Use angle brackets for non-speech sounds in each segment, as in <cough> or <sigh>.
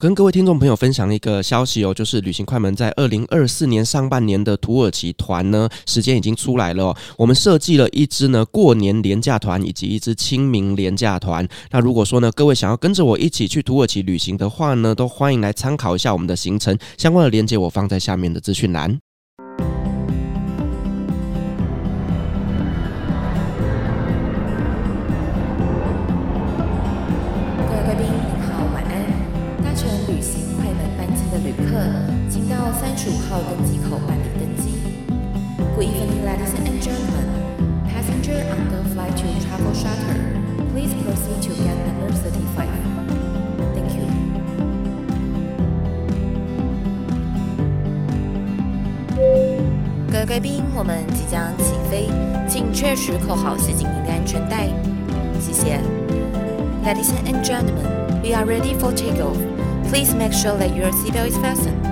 跟各位听众朋友分享一个消息哦，就是旅行快门在二零二四年上半年的土耳其团呢，时间已经出来了。我们设计了一支呢过年廉价团，以及一支清明廉价团。那如果说呢，各位想要跟着我一起去土耳其旅行的话呢，都欢迎来参考一下我们的行程，相关的链接我放在下面的资讯栏。将起飞，请确实扣好系紧您的安全带。谢谢。Ladies and gentlemen, we are ready for takeoff. Please make sure that your seatbelt is fastened.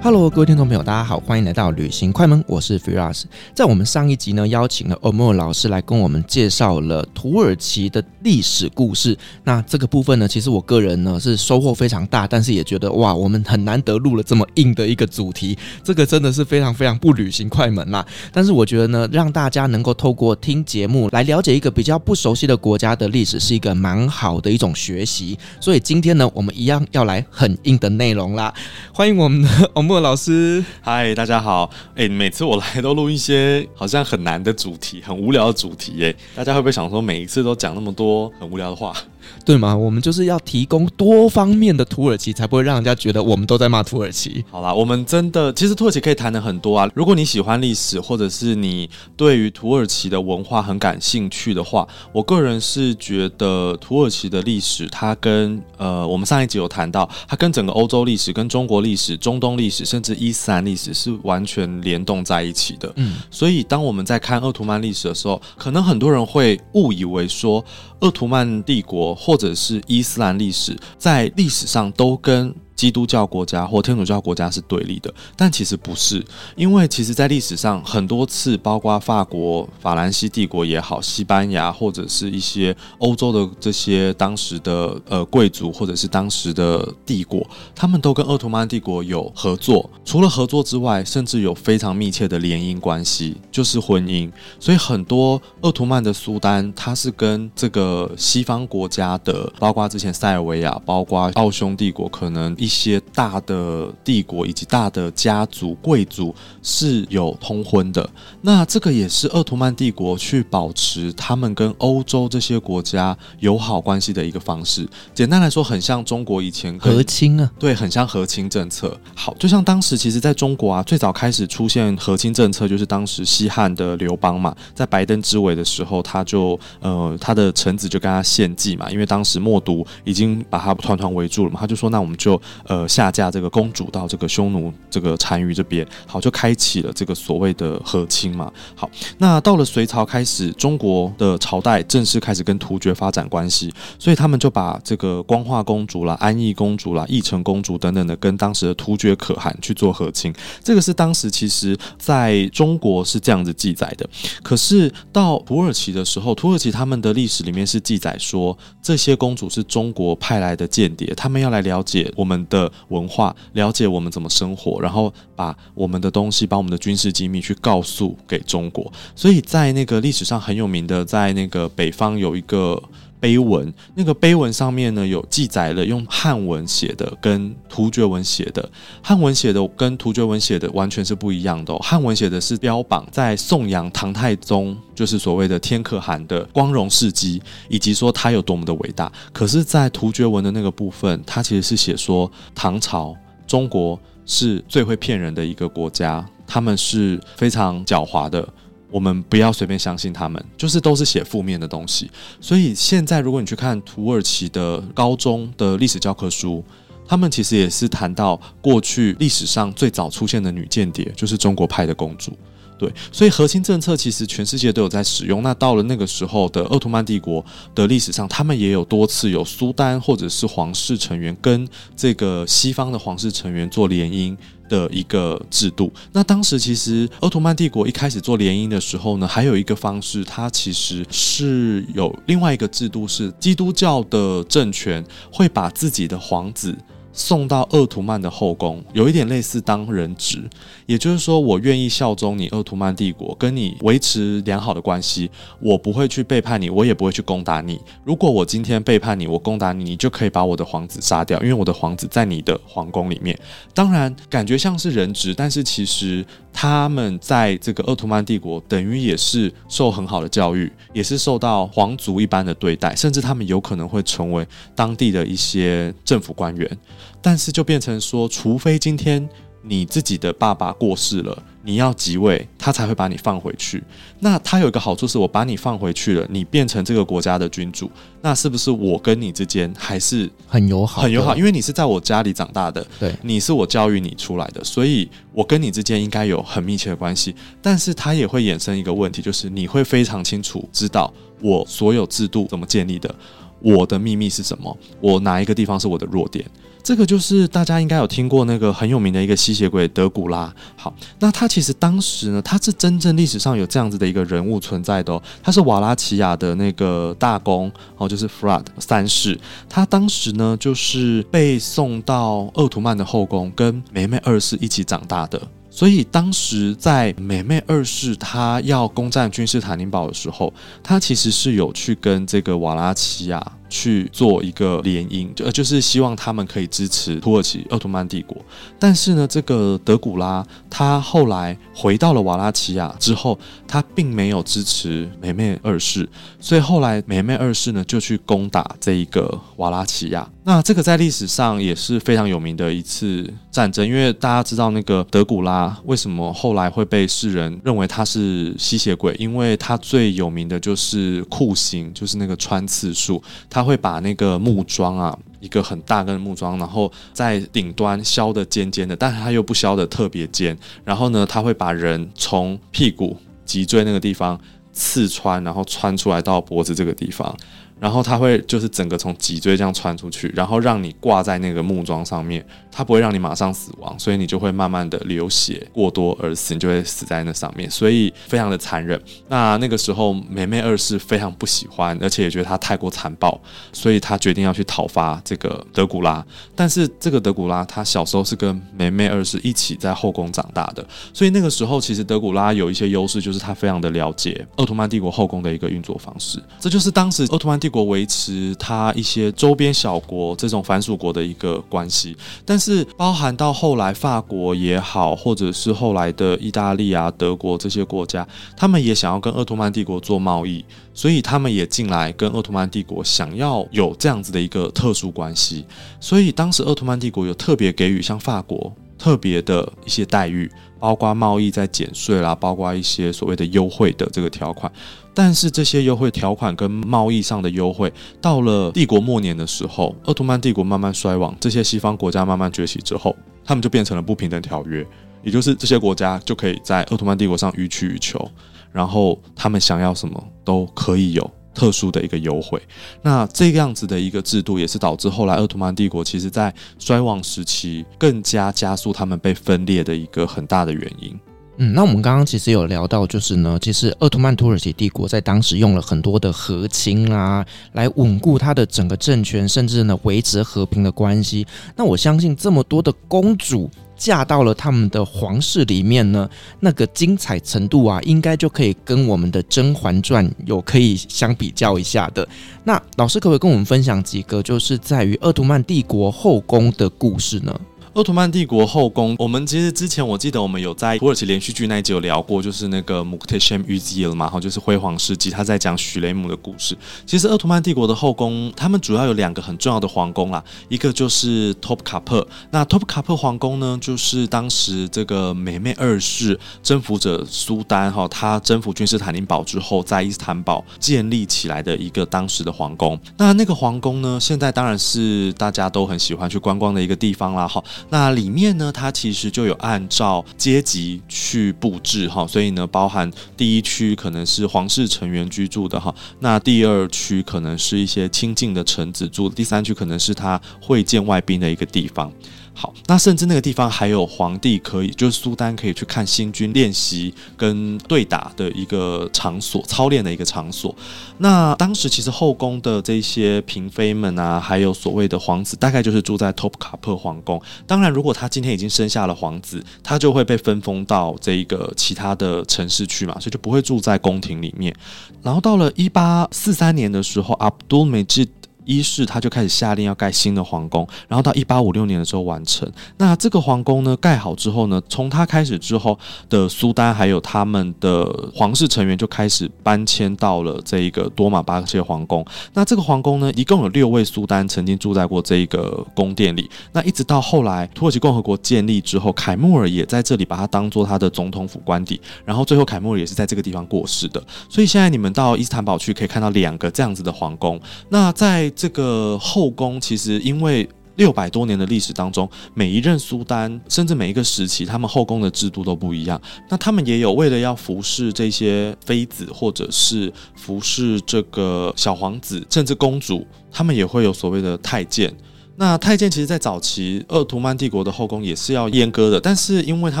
Hello，各位听众朋友，大家好，欢迎来到旅行快门，我是 Firas。在我们上一集呢，邀请了欧莫老师来跟我们介绍了土耳其的历史故事。那这个部分呢，其实我个人呢是收获非常大，但是也觉得哇，我们很难得录了这么硬的一个主题，这个真的是非常非常不旅行快门啦。但是我觉得呢，让大家能够透过听节目来了解一个比较不熟悉的国家的历史，是一个蛮好的一种学习。所以今天呢，我们一样要来很硬的内容啦。欢迎我们的欧莫老师，嗨，大家好。哎、每次我来都录一些好像很难的主题，很无聊的主题，耶。大家会不会想说，每一次都讲那么多很无聊的话？对吗？我们就是要提供多方面的土耳其，才不会让人家觉得我们都在骂土耳其。好啦，我们真的其实土耳其可以谈的很多啊。如果你喜欢历史，或者是你对于土耳其的文化很感兴趣的话，我个人是觉得土耳其的历史，它跟呃，我们上一集有谈到，它跟整个欧洲历史、跟中国历史、中东历史，甚至伊斯兰历史是完全联动在一起的。嗯，所以当我们在看鄂图曼历史的时候，可能很多人会误以为说，鄂图曼帝国或者是伊斯兰历史，在历史上都跟基督教国家或天主教国家是对立的，但其实不是，因为其实，在历史上很多次，包括法国、法兰西帝国也好，西班牙或者是一些欧洲的这些当时的呃贵族或者是当时的帝国，他们都跟奥图曼帝国有合作。除了合作之外，甚至有非常密切的联姻关系，就是婚姻。所以很多奥图曼的苏丹，他是跟这个西方国家的，包括之前塞尔维亚，包括奥匈帝国，可能。一些大的帝国以及大的家族贵族是有通婚的，那这个也是鄂图曼帝国去保持他们跟欧洲这些国家友好关系的一个方式。简单来说，很像中国以前和亲啊，对，很像和亲政策。好，就像当时其实在中国啊，最早开始出现和亲政策，就是当时西汉的刘邦嘛，在白登之围的时候，他就呃他的臣子就跟他献计嘛，因为当时默读已经把他团团围住了嘛，他就说那我们就。呃，下嫁这个公主到这个匈奴这个单于这边，好，就开启了这个所谓的和亲嘛。好，那到了隋朝开始，中国的朝代正式开始跟突厥发展关系，所以他们就把这个光化公主啦、安艺公主啦、义成公主等等的，跟当时的突厥可汗去做和亲。这个是当时其实在中国是这样子记载的。可是到土耳其的时候，土耳其他们的历史里面是记载说，这些公主是中国派来的间谍，他们要来了解我们的文化，了解我们怎么生活，然后把我们的东西，把我们的军事机密去告诉给中国。所以在那个历史上很有名的，在那个北方有一个。碑文，那个碑文上面呢，有记载了用汉文写的跟突厥文写的，汉文写的跟突厥文写的完全是不一样的哦。汉文写的是标榜在颂扬唐太宗，就是所谓的天可汗的光荣事迹，以及说他有多么的伟大。可是，在突厥文的那个部分，他其实是写说唐朝中国是最会骗人的一个国家，他们是非常狡猾的。我们不要随便相信他们，就是都是写负面的东西。所以现在如果你去看土耳其的高中的历史教科书，他们其实也是谈到过去历史上最早出现的女间谍，就是中国派的公主。对，所以核心政策其实全世界都有在使用。那到了那个时候的奥图曼帝国的历史上，他们也有多次有苏丹或者是皇室成员跟这个西方的皇室成员做联姻的一个制度。那当时其实奥图曼帝国一开始做联姻的时候呢，还有一个方式，它其实是有另外一个制度，是基督教的政权会把自己的皇子。送到鄂图曼的后宫，有一点类似当人质，也就是说，我愿意效忠你鄂图曼帝国，跟你维持良好的关系，我不会去背叛你，我也不会去攻打你。如果我今天背叛你，我攻打你，你就可以把我的皇子杀掉，因为我的皇子在你的皇宫里面。当然，感觉像是人质，但是其实他们在这个奥图曼帝国，等于也是受很好的教育，也是受到皇族一般的对待，甚至他们有可能会成为当地的一些政府官员。但是就变成说，除非今天你自己的爸爸过世了，你要即位，他才会把你放回去。那他有一个好处是，我把你放回去了，你变成这个国家的君主，那是不是我跟你之间还是很友好？很友好，因为你是在我家里长大的，对，你是我教育你出来的，所以我跟你之间应该有很密切的关系。但是他也会衍生一个问题，就是你会非常清楚知道我所有制度怎么建立的，我的秘密是什么，我哪一个地方是我的弱点。这个就是大家应该有听过那个很有名的一个吸血鬼德古拉。好，那他其实当时呢，他是真正历史上有这样子的一个人物存在的哦。他是瓦拉齐亚的那个大公哦，就是 Frad 三世。他当时呢，就是被送到鄂图曼的后宫，跟梅梅二世一起长大的。所以当时在梅梅二世他要攻占君士坦丁堡的时候，他其实是有去跟这个瓦拉齐亚。去做一个联姻，就就是希望他们可以支持土耳其鄂图曼帝国。但是呢，这个德古拉他后来回到了瓦拉齐亚之后，他并没有支持梅梅二世，所以后来梅梅二世呢就去攻打这一个瓦拉齐亚。那这个在历史上也是非常有名的一次战争，因为大家知道那个德古拉为什么后来会被世人认为他是吸血鬼，因为他最有名的就是酷刑，就是那个穿刺术。他会把那个木桩啊，一个很大根的木桩，然后在顶端削的尖尖的，但是它又不削的特别尖。然后呢，他会把人从屁股脊椎那个地方刺穿，然后穿出来到脖子这个地方。然后他会就是整个从脊椎这样穿出去，然后让你挂在那个木桩上面，他不会让你马上死亡，所以你就会慢慢的流血过多而死，你就会死在那上面，所以非常的残忍。那那个时候梅梅二世非常不喜欢，而且也觉得他太过残暴，所以他决定要去讨伐这个德古拉。但是这个德古拉他小时候是跟梅梅二世一起在后宫长大的，所以那个时候其实德古拉有一些优势，就是他非常的了解奥特曼帝国后宫的一个运作方式，这就是当时奥特曼帝国维持它一些周边小国这种反属国的一个关系，但是包含到后来法国也好，或者是后来的意大利啊、德国这些国家，他们也想要跟鄂图曼帝国做贸易，所以他们也进来跟鄂图曼帝国想要有这样子的一个特殊关系，所以当时鄂图曼帝国有特别给予像法国特别的一些待遇，包括贸易在减税啦，包括一些所谓的优惠的这个条款。但是这些优惠条款跟贸易上的优惠，到了帝国末年的时候，鄂图曼帝国慢慢衰亡，这些西方国家慢慢崛起之后，他们就变成了不平等条约，也就是这些国家就可以在鄂图曼帝国上予取予求，然后他们想要什么都可以有特殊的一个优惠。那这个样子的一个制度，也是导致后来鄂图曼帝国其实在衰亡时期更加加速他们被分裂的一个很大的原因。嗯，那我们刚刚其实有聊到，就是呢，其实鄂图曼土耳其帝国在当时用了很多的和亲啊，来稳固它的整个政权，甚至呢维持和平的关系。那我相信这么多的公主嫁到了他们的皇室里面呢，那个精彩程度啊，应该就可以跟我们的《甄嬛传》有可以相比较一下的。那老师可不可以跟我们分享几个，就是在于鄂图曼帝国后宫的故事呢？奥特曼帝国后宫，我们其实之前我记得我们有在土耳其连续剧那一集有聊过，就是那个 Muhteşem Yüzyıl 嘛，哈，就是辉煌世纪，他在讲许雷姆的故事。其实奥特曼帝国的后宫，他们主要有两个很重要的皇宫啦，一个就是 Top k a p。那 Top k a p 皇宫呢，就是当时这个美美二世征服者苏丹哈，他征服君士坦丁堡之后，在伊斯坦堡建立起来的一个当时的皇宫。那那个皇宫呢，现在当然是大家都很喜欢去观光的一个地方啦，哈。那里面呢，它其实就有按照阶级去布置哈，所以呢，包含第一区可能是皇室成员居住的哈，那第二区可能是一些亲近的臣子住，第三区可能是他会见外宾的一个地方。好，那甚至那个地方还有皇帝可以，就是苏丹可以去看新军练习跟对打的一个场所，操练的一个场所。那当时其实后宫的这些嫔妃们啊，还有所谓的皇子，大概就是住在托普卡珀皇宫。当然，如果他今天已经生下了皇子，他就会被分封到这一个其他的城市去嘛，所以就不会住在宫廷里面。然后到了一八四三年的时候，阿卜杜美吉。一世他就开始下令要盖新的皇宫，然后到一八五六年的时候完成。那这个皇宫呢，盖好之后呢，从他开始之后的苏丹还有他们的皇室成员就开始搬迁到了这一个多玛巴克谢皇宫。那这个皇宫呢，一共有六位苏丹曾经住在过这一个宫殿里。那一直到后来土耳其共和国建立之后，凯末尔也在这里把它当做他的总统府官邸。然后最后凯末尔也是在这个地方过世的。所以现在你们到伊斯坦堡去可以看到两个这样子的皇宫。那在这个后宫其实因为六百多年的历史当中，每一任苏丹甚至每一个时期，他们后宫的制度都不一样。那他们也有为了要服侍这些妃子，或者是服侍这个小皇子，甚至公主，他们也会有所谓的太监。那太监其实，在早期鄂图曼帝国的后宫也是要阉割的，但是因为他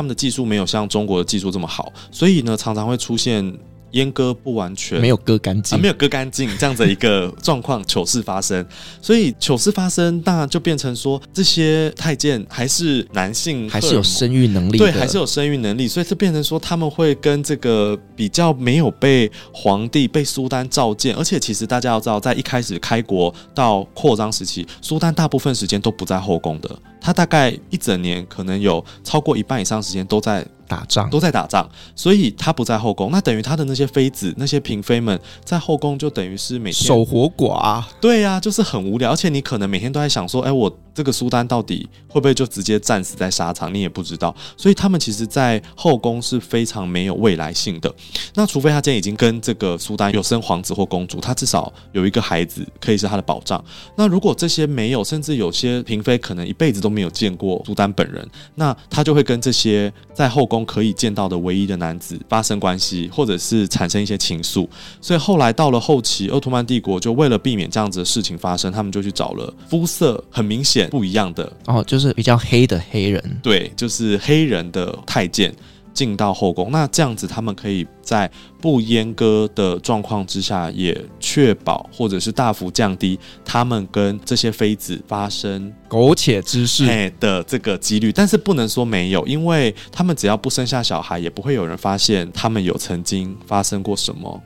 们的技术没有像中国的技术这么好，所以呢，常常会出现。阉割不完全，没有割干净，啊，没有割干净，这样子的一个状况糗事发生，<laughs> 所以糗事发生，那就变成说这些太监还是男性，还是有生育能力，对，还是有生育能力，所以就变成说他们会跟这个比较没有被皇帝、被苏丹召见，而且其实大家要知道，在一开始开国到扩张时期，苏丹大部分时间都不在后宫的，他大概一整年可能有超过一半以上时间都在。打仗都在打仗，所以他不在后宫，那等于他的那些妃子、那些嫔妃们在后宫就等于是每天守活寡。对呀、啊，就是很无聊，而且你可能每天都在想说，哎，我这个苏丹到底会不会就直接战死在沙场？你也不知道，所以他们其实，在后宫是非常没有未来性的。那除非他今天已经跟这个苏丹有生皇子或公主，他至少有一个孩子可以是他的保障。那如果这些没有，甚至有些嫔妃可能一辈子都没有见过苏丹本人，那他就会跟这些在后宫。可以见到的唯一的男子发生关系，或者是产生一些情愫，所以后来到了后期，鄂图曼帝国就为了避免这样子的事情发生，他们就去找了肤色很明显不一样的哦，就是比较黑的黑人，对，就是黑人的太监。进到后宫，那这样子他们可以在不阉割的状况之下，也确保或者是大幅降低他们跟这些妃子发生苟且之事的这个几率。但是不能说没有，因为他们只要不生下小孩，也不会有人发现他们有曾经发生过什么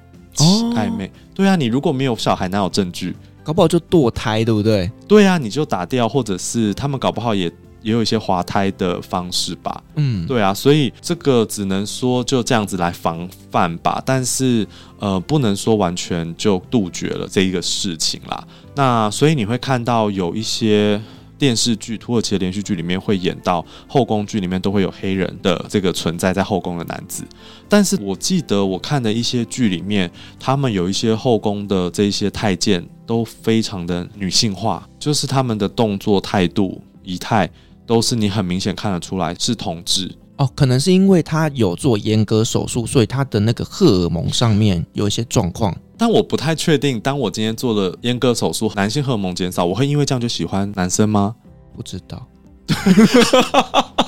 暧昧。对啊，你如果没有小孩，哪有证据？搞不好就堕胎，对不对？对啊，你就打掉，或者是他们搞不好也。也有一些滑胎的方式吧，嗯，对啊，所以这个只能说就这样子来防范吧，但是呃，不能说完全就杜绝了这一个事情啦。那所以你会看到有一些电视剧、土耳其的连续剧里面会演到后宫剧里面都会有黑人的这个存在在后宫的男子，但是我记得我看的一些剧里面，他们有一些后宫的这些太监都非常的女性化，就是他们的动作、态度、仪态。都是你很明显看得出来是同志哦，可能是因为他有做阉割手术，所以他的那个荷尔蒙上面有一些状况。但我不太确定，当我今天做了阉割手术，男性荷尔蒙减少，我会因为这样就喜欢男生吗？不知道。<laughs>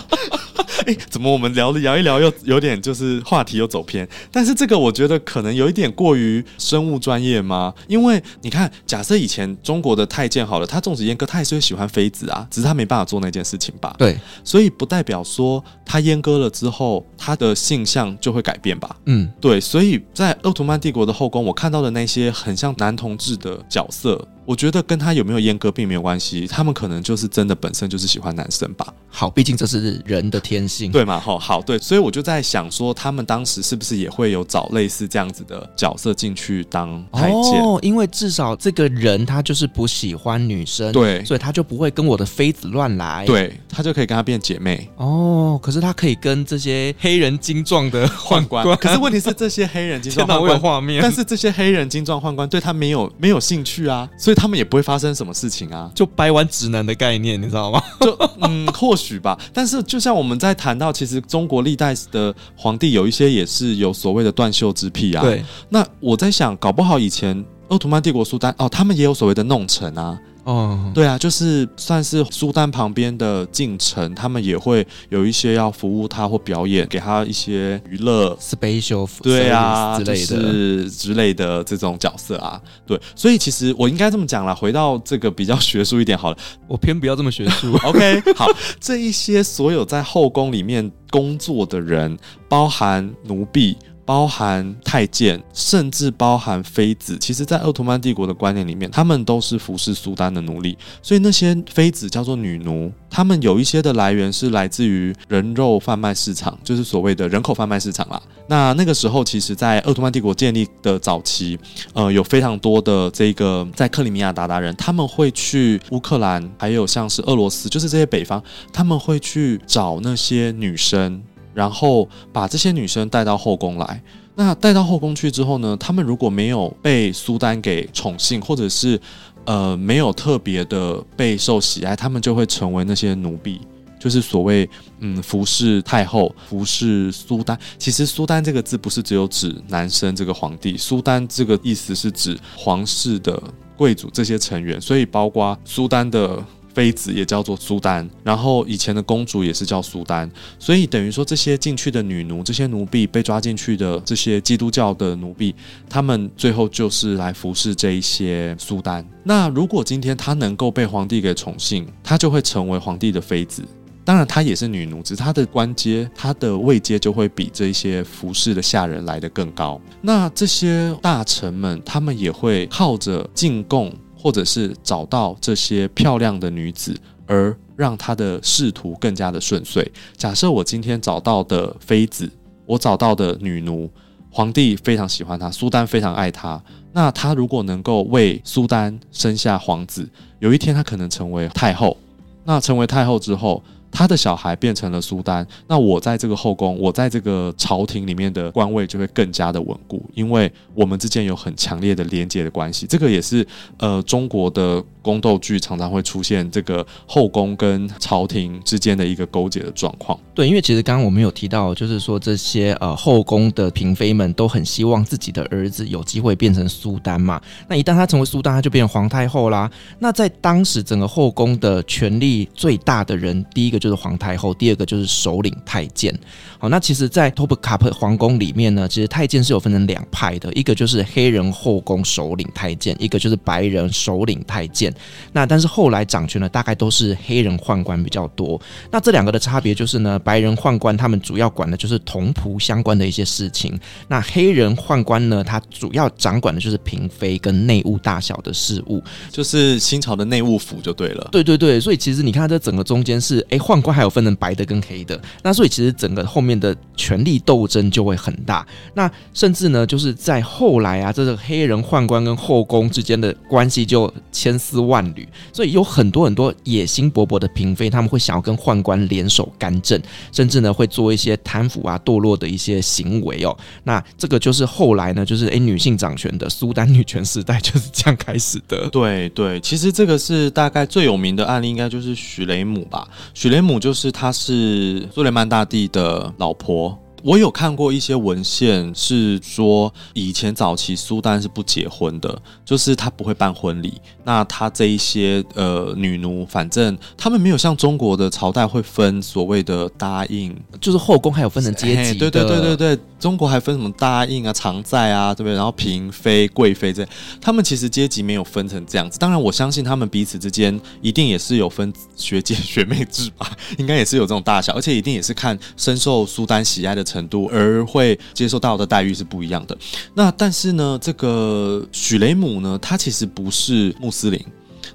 哎，怎么我们聊着聊一聊，又有点就是话题又走偏？但是这个我觉得可能有一点过于生物专业吗？因为你看，假设以前中国的太监好了，他纵使阉割，他也是会喜欢妃子啊，只是他没办法做那件事情吧？对，所以不代表说他阉割了之后，他的性向就会改变吧？嗯，对，所以在奥图曼帝国的后宫，我看到的那些很像男同志的角色。我觉得跟他有没有阉割并没有关系，他们可能就是真的本身就是喜欢男生吧。好，毕竟这是人的天性，对嘛？好，好，对，所以我就在想说，他们当时是不是也会有找类似这样子的角色进去当太监？哦，因为至少这个人他就是不喜欢女生，对，所以他就不会跟我的妃子乱来，对，他就可以跟他变姐妹。哦，可是他可以跟这些黑人精壮的宦官，<laughs> 可是问题是这些黑人精壮 <laughs> 宦官画面，但是这些黑人精壮宦官对他没有没有兴趣啊，所以他们也不会发生什么事情啊，就掰弯直男的概念，你知道吗？<laughs> 就嗯，或许吧。但是就像我们在谈到，其实中国历代的皇帝有一些也是有所谓的断袖之癖啊。对，那我在想，搞不好以前奥图曼帝国苏丹哦，他们也有所谓的弄臣啊。哦，对啊，就是算是苏丹旁边的近臣，他们也会有一些要服务他或表演，给他一些娱乐，special 对啊之类的，就是之类的这种角色啊。对，所以其实我应该这么讲啦，回到这个比较学术一点好了，我偏不要这么学术。<laughs> OK，好，这一些所有在后宫里面工作的人，包含奴婢。包含太监，甚至包含妃子，其实，在奥图曼帝国的观念里面，他们都是服侍苏丹的奴隶。所以那些妃子叫做女奴，他们有一些的来源是来自于人肉贩卖市场，就是所谓的人口贩卖市场啦。那那个时候，其实，在奥图曼帝国建立的早期，呃，有非常多的这个在克里米亚韃靼人，他们会去乌克兰，还有像是俄罗斯，就是这些北方，他们会去找那些女生。然后把这些女生带到后宫来。那带到后宫去之后呢，他们如果没有被苏丹给宠幸，或者是呃没有特别的备受喜爱，他们就会成为那些奴婢，就是所谓嗯服侍太后、服侍苏丹。其实苏丹这个字不是只有指男生这个皇帝，苏丹这个意思是指皇室的贵族这些成员，所以包括苏丹的。妃子也叫做苏丹，然后以前的公主也是叫苏丹，所以等于说这些进去的女奴，这些奴婢被抓进去的这些基督教的奴婢，他们最后就是来服侍这一些苏丹。那如果今天她能够被皇帝给宠幸，她就会成为皇帝的妃子。当然，她也是女奴，只是她的官阶、她的位阶就会比这些服侍的下人来得更高。那这些大臣们，他们也会 <laughs> 靠着进贡。或者是找到这些漂亮的女子，而让他的仕途更加的顺遂。假设我今天找到的妃子，我找到的女奴，皇帝非常喜欢她，苏丹非常爱她。那她如果能够为苏丹生下皇子，有一天她可能成为太后。那成为太后之后，他的小孩变成了苏丹，那我在这个后宫，我在这个朝廷里面的官位就会更加的稳固，因为我们之间有很强烈的连结的关系。这个也是呃中国的宫斗剧常常会出现这个后宫跟朝廷之间的一个勾结的状况。对，因为其实刚刚我们有提到，就是说这些呃后宫的嫔妃们都很希望自己的儿子有机会变成苏丹嘛。那一旦他成为苏丹，他就变成皇太后啦。那在当时整个后宫的权力最大的人，第一个。就是皇太后，第二个就是首领太监。好，那其实，在托普卡普皇宫里面呢，其实太监是有分成两派的，一个就是黑人后宫首领太监，一个就是白人首领太监。那但是后来掌权的大概都是黑人宦官比较多。那这两个的差别就是呢，白人宦官他们主要管的就是同仆相关的一些事情，那黑人宦官呢，他主要掌管的就是嫔妃跟内务大小的事务，就是清朝的内务府就对了。对对对，所以其实你看这整个中间是哎。宦官还有分成白的跟黑的，那所以其实整个后面的权力斗争就会很大。那甚至呢，就是在后来啊，这个黑人宦官跟后宫之间的关系就千丝万缕，所以有很多很多野心勃勃的嫔妃，他们会想要跟宦官联手干政，甚至呢会做一些贪腐啊、堕落的一些行为哦。那这个就是后来呢，就是诶女性掌权的苏丹女权时代就是这样开始的。<laughs> 对对，其实这个是 <laughs> 大概最有名的案例，应该就是许雷姆吧，许雷。母就是，她是苏雷曼大帝的老婆。我有看过一些文献，是说以前早期苏丹是不结婚的，就是他不会办婚礼。那他这一些呃女奴，反正他们没有像中国的朝代会分所谓的答应，就是后宫还有分成阶级。对对对对对，中国还分什么大印啊、常在啊，对不对？然后嫔妃、贵妃这，他们其实阶级没有分成这样子。当然，我相信他们彼此之间一定也是有分学姐学妹制吧，应该也是有这种大小，而且一定也是看深受苏丹喜爱的程度而会接受到的待遇是不一样的。那但是呢，这个许雷姆呢，他其实不是穆斯林。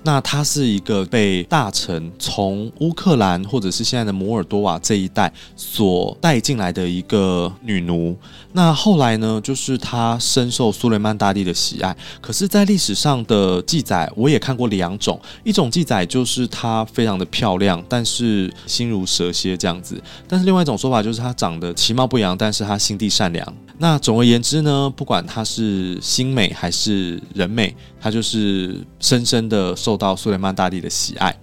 那她是一个被大臣从乌克兰或者是现在的摩尔多瓦这一带所带进来的一个女奴。那后来呢，就是她深受苏雷曼大帝的喜爱。可是，在历史上的记载，我也看过两种，一种记载就是她非常的漂亮，但是心如蛇蝎这样子；但是另外一种说法就是她长得其貌不扬，但是她心地善良。那总而言之呢，不管他是心美还是人美，他就是深深的受到苏雷曼大帝的喜爱。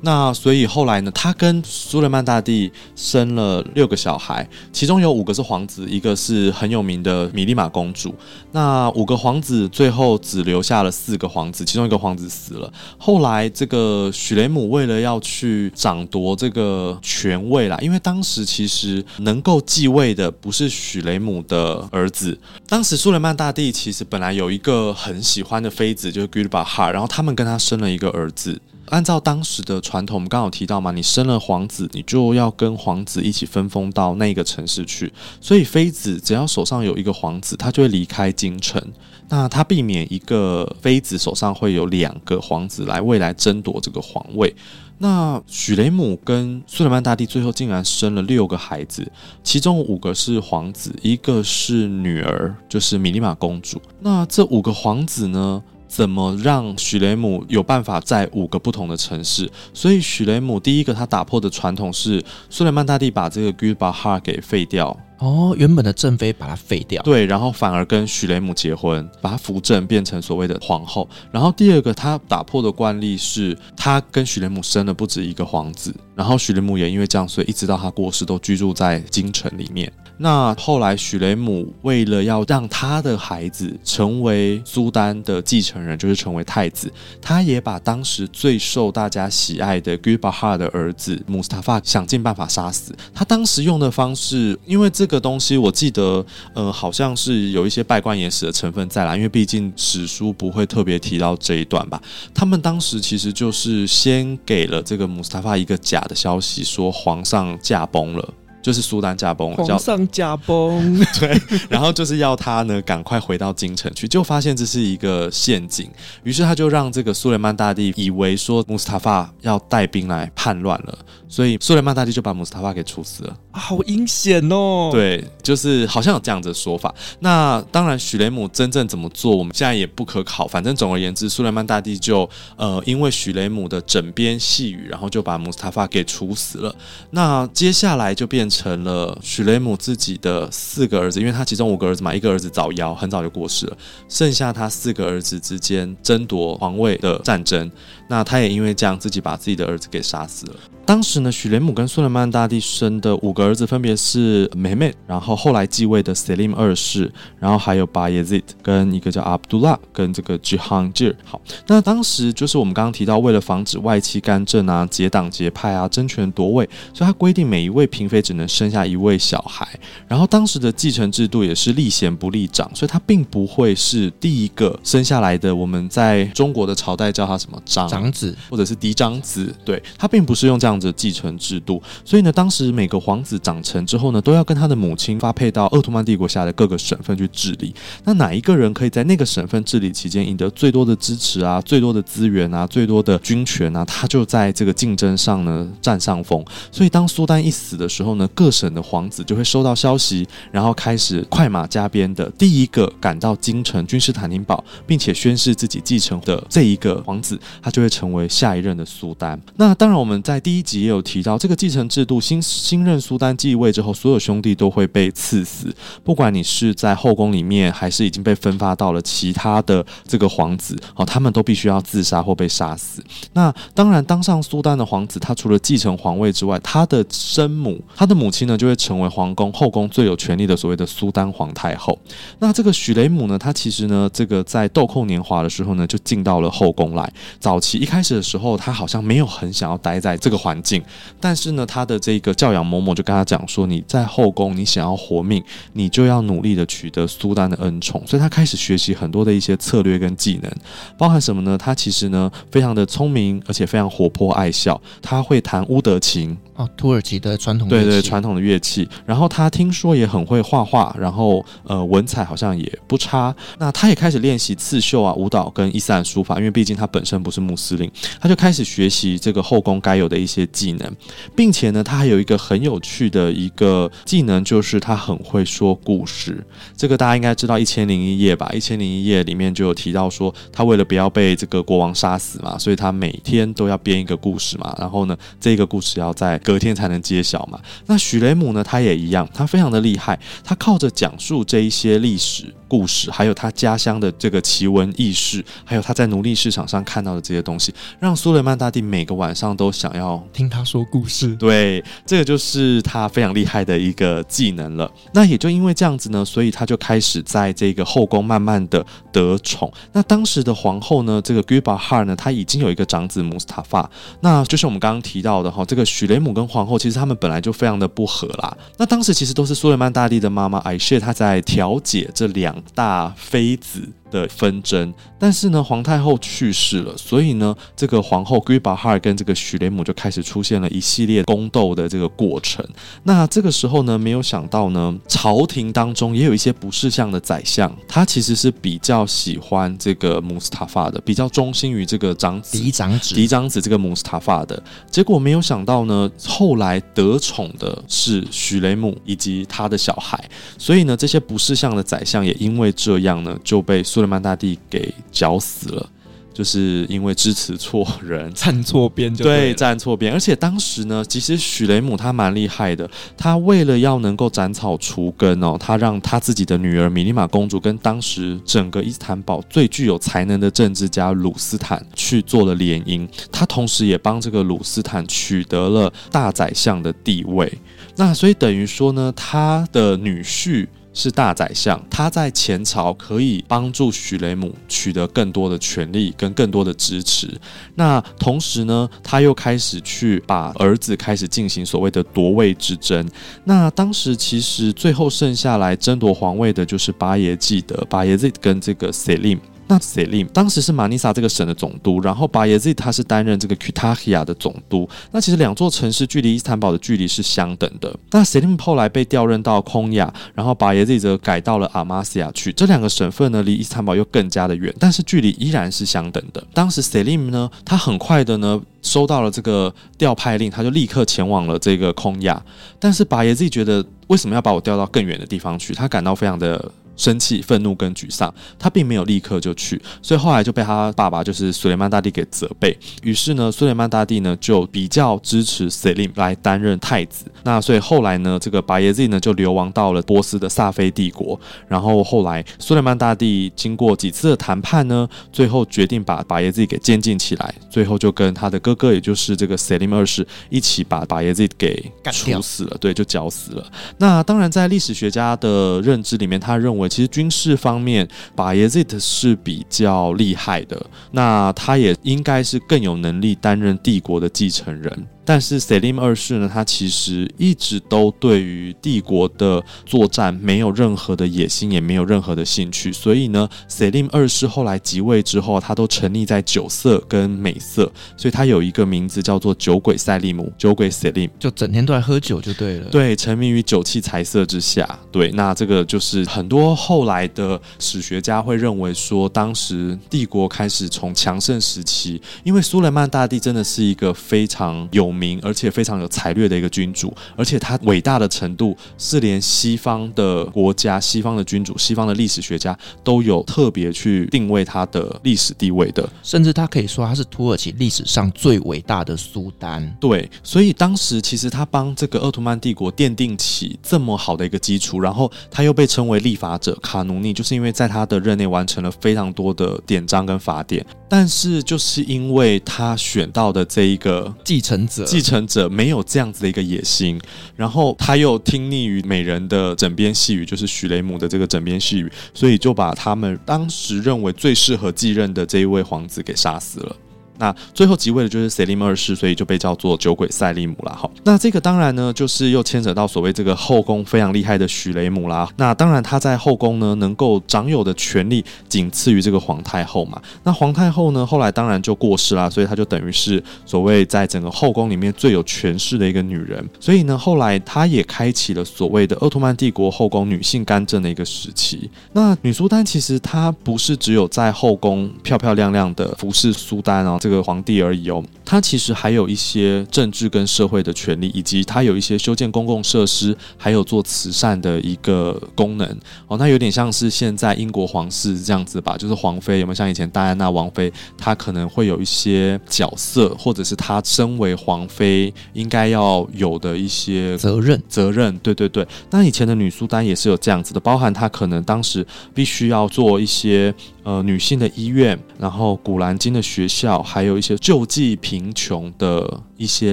那所以后来呢，他跟苏雷曼大帝生了六个小孩，其中有五个是皇子，一个是很有名的米利玛公主。那五个皇子最后只留下了四个皇子，其中一个皇子死了。后来这个许雷姆为了要去掌夺这个权位啦，因为当时其实能够继位的不是许雷姆的儿子，当时苏雷曼大帝其实本来有一个很喜欢的妃子，就是 g u l b a h a 然后他们跟他生了一个儿子。按照当时的传统，我们刚好提到嘛，你生了皇子，你就要跟皇子一起分封到那个城市去。所以妃子只要手上有一个皇子，他就会离开京城。那他避免一个妃子手上会有两个皇子来未来争夺这个皇位。那许雷姆跟苏莱曼大帝最后竟然生了六个孩子，其中五个是皇子，一个是女儿，就是米利玛公主。那这五个皇子呢？怎么让许雷姆有办法在五个不同的城市？所以许雷姆第一个他打破的传统是苏莱曼大帝把这个 Gulbahar 给废掉。哦，原本的正妃把它废掉，对，然后反而跟许雷姆结婚，把他扶正变成所谓的皇后。然后第二个他打破的惯例是，他跟许雷姆生了不止一个皇子，然后许雷姆也因为这样，所以一直到他过世都居住在京城里面。那后来许雷姆为了要让他的孩子成为苏丹的继承人，就是成为太子，他也把当时最受大家喜爱的 Gulbahar 的儿子穆斯塔法想尽办法杀死。他当时用的方式，因为这。个东西我记得，呃，好像是有一些拜官野史的成分在啦，因为毕竟史书不会特别提到这一段吧。他们当时其实就是先给了这个穆斯塔法一个假的消息，说皇上驾崩了。就是苏丹驾崩，皇上驾崩，<laughs> 对，然后就是要他呢赶快回到京城去，就发现这是一个陷阱，于是他就让这个苏雷曼大帝以为说穆斯塔法要带兵来叛乱了，所以苏雷曼大帝就把穆斯塔法给处死了，啊，好阴险哦！对，就是好像有这样子的说法。那当然，许雷姆真正怎么做，我们现在也不可考。反正总而言之，苏雷曼大帝就呃因为许雷姆的枕边细语，然后就把穆斯塔法给处死了。那接下来就变成。成了许雷姆自己的四个儿子，因为他其中五个儿子嘛，一个儿子早夭，很早就过世了，剩下他四个儿子之间争夺皇位的战争。那他也因为这样，自己把自己的儿子给杀死了。当时呢，许雷姆跟苏莱曼大帝生的五个儿子分别是梅梅，然后后来继位的 Selim 二世，然后还有巴耶兹跟一个叫阿卜杜拉跟这个 Jahangir。好，那当时就是我们刚刚提到，为了防止外戚干政啊、结党结派啊、争权夺位，所以他规定每一位嫔妃只能生下一位小孩。然后当时的继承制度也是立贤不立长，所以他并不会是第一个生下来的。我们在中国的朝代叫他什么长长子，或者是嫡长子，对，他并不是用这样。的继承制度，所以呢，当时每个皇子长成之后呢，都要跟他的母亲发配到鄂图曼帝国下的各个省份去治理。那哪一个人可以在那个省份治理期间赢得最多的支持啊、最多的资源啊、最多的军权啊，他就在这个竞争上呢占上风。所以当苏丹一死的时候呢，各省的皇子就会收到消息，然后开始快马加鞭的第一个赶到京城君士坦丁堡，并且宣誓自己继承的这一个皇子，他就会成为下一任的苏丹。那当然，我们在第一集也有提到，这个继承制度，新新任苏丹继位之后，所有兄弟都会被赐死，不管你是在后宫里面，还是已经被分发到了其他的这个皇子，哦，他们都必须要自杀或被杀死。那当然，当上苏丹的皇子，他除了继承皇位之外，他的生母，他的母亲呢，就会成为皇宫后宫最有权力的所谓的苏丹皇太后。那这个许雷姆呢，他其实呢，这个在豆蔻年华的时候呢，就进到了后宫来。早期一开始的时候，他好像没有很想要待在这个环。境。但是呢，他的这个教养嬷嬷就跟他讲说：“你在后宫，你想要活命，你就要努力的取得苏丹的恩宠。”所以，他开始学习很多的一些策略跟技能，包含什么呢？他其实呢，非常的聪明，而且非常活泼爱笑。他会弹乌德琴哦，土耳其的传统对对传统的乐器。然后他听说也很会画画，然后呃文采好像也不差。那他也开始练习刺绣啊、舞蹈跟伊斯兰书法，因为毕竟他本身不是穆斯林，他就开始学习这个后宫该有的一些技能，并且呢，他还有一个很有趣的一个技能，就是他很会说故事。这个大家应该知道《一千零一夜》吧？《一千零一夜》里面就有提到说，他为了不要被这个国王杀死嘛，所以他每天都要编一个故事嘛。然后呢，这个故事要在隔天才能揭晓嘛。那许雷姆呢，他也一样，他非常的厉害，他靠着讲述这一些历史故事，还有他家乡的这个奇闻异事，还有他在奴隶市场上看到的这些东西，让苏雷曼大帝每个晚上都想要听他说故事。对，这个就是他非常厉害的一个技能了。那也就因为这样子呢，所以他就开始在这个后宫慢慢的得宠。那当时的皇后呢，这个 Gulbahar 呢，他已经有一个长子穆斯塔法。那就是我们刚刚提到的哈，这个许雷姆跟皇后其实他们本来就非常的不和啦。那当时其实都是苏雷曼大帝的妈妈艾谢，她在调解这两大妃子的纷争，但是呢，皇太后去世了，所以呢，这个皇后 Gulbahar 跟这个许雷姆就开始出现了一系列宫斗的这个过程。那这个时候呢，没有想到呢，朝廷当中也有一些不识相的宰相，他其实是比较喜欢这个穆斯塔法的，比较忠心于这个长子嫡长子嫡长子这个穆斯塔法的。结果没有想到呢，后来得宠的是许雷姆以及他的小孩，所以呢，这些不识相的宰相也因为这样呢，就被。苏莱曼大帝给绞死了，就是因为支持错人，站错边就对，站错边。而且当时呢，其实许雷姆他蛮厉害的，他为了要能够斩草除根哦，他让他自己的女儿米利玛公主跟当时整个伊斯坦堡最具有才能的政治家鲁斯坦去做了联姻，他同时也帮这个鲁斯坦取得了大宰相的地位。那所以等于说呢，他的女婿。是大宰相，他在前朝可以帮助许雷姆取得更多的权力跟更多的支持。那同时呢，他又开始去把儿子开始进行所谓的夺位之争。那当时其实最后剩下来争夺皇位的就是巴耶济德巴耶济跟这个塞林。那 Selim 当时是马尼萨这个省的总督，然后巴耶济他是担任这个屈塔希亚的总督。那其实两座城市距离伊斯坦堡的距离是相等的。那 Selim 后来被调任到空亚，然后巴耶济则改到了阿玛西亚去。这两个省份呢，离伊斯坦堡又更加的远，但是距离依然是相等的。当时 Selim 呢，他很快的呢收到了这个调派令，他就立刻前往了这个空亚。但是巴耶济觉得为什么要把我调到更远的地方去？他感到非常的。生气、愤怒跟沮丧，他并没有立刻就去，所以后来就被他爸爸就是苏雷曼大帝给责备。于是呢，苏雷曼大帝呢就比较支持塞林来担任太子。那所以后来呢，这个巴耶济呢就流亡到了波斯的萨菲帝国。然后后来苏雷曼大帝经过几次的谈判呢，最后决定把巴耶济给监禁起来。最后就跟他的哥哥，也就是这个塞林二世一起把巴耶济给处死了，对，就绞死了。那当然，在历史学家的认知里面，他认为。其实军事方面，巴耶济是比较厉害的，那他也应该是更有能力担任帝国的继承人。但是 Selim 二世呢，他其实一直都对于帝国的作战没有任何的野心，也没有任何的兴趣。所以呢，，Selim 二世后来即位之后，他都沉溺在酒色跟美色，所以他有一个名字叫做酒鬼塞利姆，酒鬼 Selim，，就整天都在喝酒就对了。对，沉迷于酒气财色之下。对，那这个就是很多后来的史学家会认为说，当时帝国开始从强盛时期，因为苏莱曼大帝真的是一个非常有名而且非常有才略的一个君主，而且他伟大的程度是连西方的国家、西方的君主、西方的历史学家都有特别去定位他的历史地位的，甚至他可以说他是土耳其历史上最伟大的苏丹。对，所以当时其实他帮这个奥图曼帝国奠定起这么好的一个基础，然后他又被称为立法者卡努尼，就是因为在他的任内完成了非常多的典章跟法典，但是就是因为他选到的这一个继承者。继承者没有这样子的一个野心，然后他又听腻于美人的枕边细语，就是许雷姆的这个枕边细语，所以就把他们当时认为最适合继任的这一位皇子给杀死了。那最后即位的就是 Selim 二世，所以就被叫做酒鬼赛利姆了哈。那这个当然呢，就是又牵扯到所谓这个后宫非常厉害的许雷姆啦。那当然他在后宫呢，能够掌有的权力仅次于这个皇太后嘛。那皇太后呢，后来当然就过世啦，所以他就等于是所谓在整个后宫里面最有权势的一个女人。所以呢，后来她也开启了所谓的鄂图曼帝国后宫女性干政的一个时期。那女苏丹其实她不是只有在后宫漂漂亮亮的服侍苏丹哦，个皇帝而已哦，他其实还有一些政治跟社会的权利，以及他有一些修建公共设施，还有做慈善的一个功能哦。那有点像是现在英国皇室这样子吧，就是皇妃有没有像以前戴安娜王妃，她可能会有一些角色，或者是她身为皇妃应该要有的一些责任责任。对对对，那以前的女苏丹也是有这样子的，包含她可能当时必须要做一些。呃，女性的医院，然后古兰经的学校，还有一些救济贫穷的一些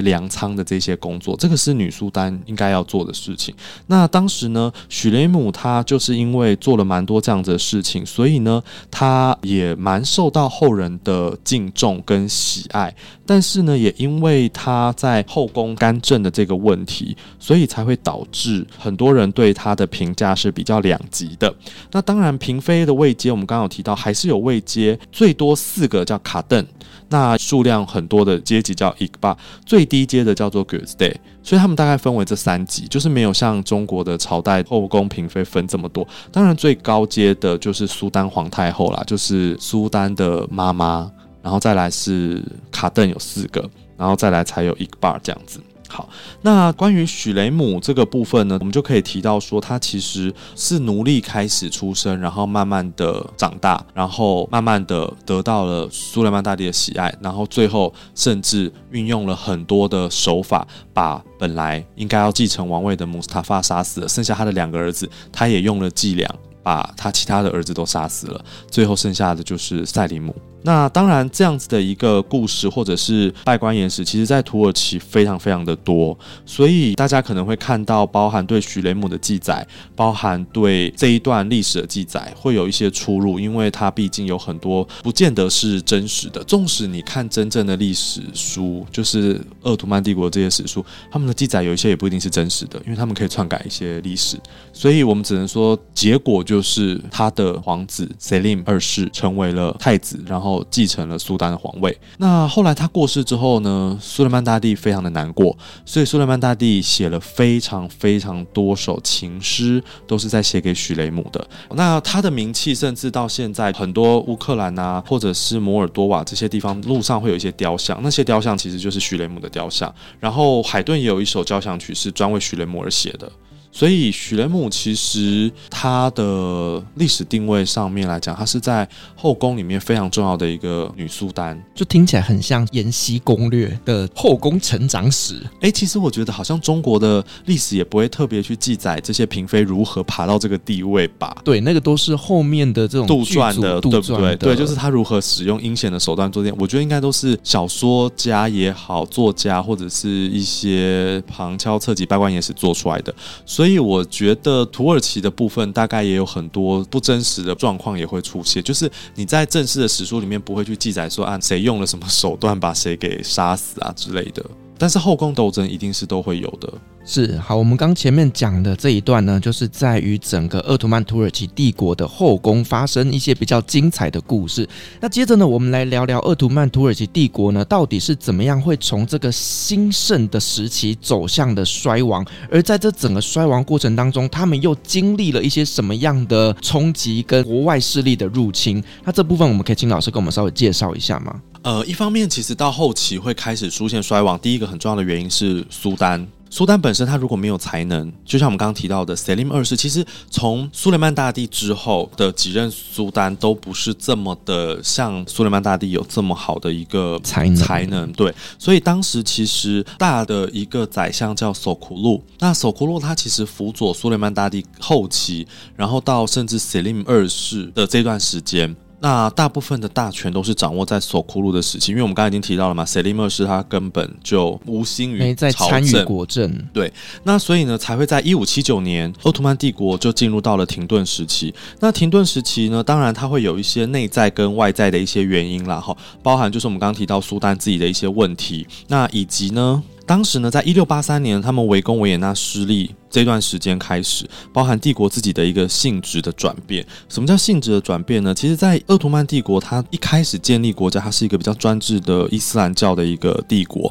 粮仓的这些工作，这个是女苏丹应该要做的事情。那当时呢，许雷姆他就是因为做了蛮多这样子的事情，所以呢，他也蛮受到后人的敬重跟喜爱。但是呢，也因为他在后宫干政的这个问题，所以才会导致很多人对他的评价是比较两极的。那当然，嫔妃的位阶，我们刚刚有提到。还是有位阶，最多四个叫卡顿，那数量很多的阶级叫伊巴，最低阶的叫做 Good Day，，所以他们大概分为这三级，就是没有像中国的朝代后宫嫔妃分这么多。当然最高阶的就是苏丹皇太后啦，就是苏丹的妈妈，然后再来是卡顿有四个，然后再来才有伊克巴这样子。好，那关于许雷姆这个部分呢，我们就可以提到说，他其实是奴隶开始出生，然后慢慢的长大，然后慢慢的得到了苏莱曼大帝的喜爱，然后最后甚至运用了很多的手法，把本来应该要继承王位的穆斯塔法杀死了，剩下他的两个儿子，他也用了伎俩，把他其他的儿子都杀死了，最后剩下的就是赛里姆。那当然，这样子的一个故事或者是拜官野史，其实在土耳其非常非常的多，所以大家可能会看到包含对许雷姆的记载，包含对这一段历史的记载，会有一些出入，因为它毕竟有很多不见得是真实的。纵使你看真正的历史书，就是鄂图曼帝国这些史书，他们的记载有一些也不一定是真实的，因为他们可以篡改一些历史，所以我们只能说结果就是他的皇子 Selim 二世成为了太子，然后。继承了苏丹的皇位。那后来他过世之后呢，苏莱曼大帝非常的难过，所以苏莱曼大帝写了非常非常多首情诗，都是在写给许雷姆的。那他的名气甚至到现在，很多乌克兰啊，或者是摩尔多瓦这些地方路上会有一些雕像，那些雕像其实就是许雷姆的雕像。然后海顿也有一首交响曲是专为许雷姆而写的。所以许雷姆其实他的历史定位上面来讲，他是在后宫里面非常重要的一个女苏丹，就听起来很像《延禧攻略》的后宫成长史。哎、欸，其实我觉得好像中国的历史也不会特别去记载这些嫔妃如何爬到这个地位吧？对，那个都是后面的这种杜撰的，对不对？对，就是他如何使用阴险的手段做这，我觉得应该都是小说家也好，作家或者是一些旁敲侧击、稗官野史做出来的，所以。所以我觉得土耳其的部分大概也有很多不真实的状况也会出现，就是你在正式的史书里面不会去记载说啊，谁用了什么手段把谁给杀死啊之类的，但是后宫斗争一定是都会有的。是好，我们刚前面讲的这一段呢，就是在于整个鄂图曼土耳其帝国的后宫发生一些比较精彩的故事。那接着呢，我们来聊聊鄂图曼土耳其帝国呢，到底是怎么样会从这个兴盛的时期走向的衰亡？而在这整个衰亡过程当中，他们又经历了一些什么样的冲击跟国外势力的入侵？那这部分我们可以请老师给我们稍微介绍一下吗？呃，一方面其实到后期会开始出现衰亡，第一个很重要的原因是苏丹。苏丹本身，他如果没有才能，就像我们刚刚提到的 Selim 二世，其实从苏雷曼大帝之后的几任苏丹都不是这么的像苏雷曼大帝有这么好的一个才能。才能对，所以当时其实大的一个宰相叫索库路，那索库路他其实辅佐苏雷曼大帝后期，然后到甚至 Selim 二世的这段时间。那大部分的大权都是掌握在索库鲁的时期，因为我们刚才已经提到了嘛，塞利莫是他根本就无心于没在参与国政。对，那所以呢，才会在一五七九年，奥图曼帝国就进入到了停顿时期。那停顿时期呢，当然它会有一些内在跟外在的一些原因啦，哈，包含就是我们刚刚提到苏丹自己的一些问题，那以及呢，当时呢，在一六八三年，他们围攻维也纳失利。这段时间开始，包含帝国自己的一个性质的转变。什么叫性质的转变呢？其实，在鄂图曼帝国，它一开始建立国家，它是一个比较专制的伊斯兰教的一个帝国，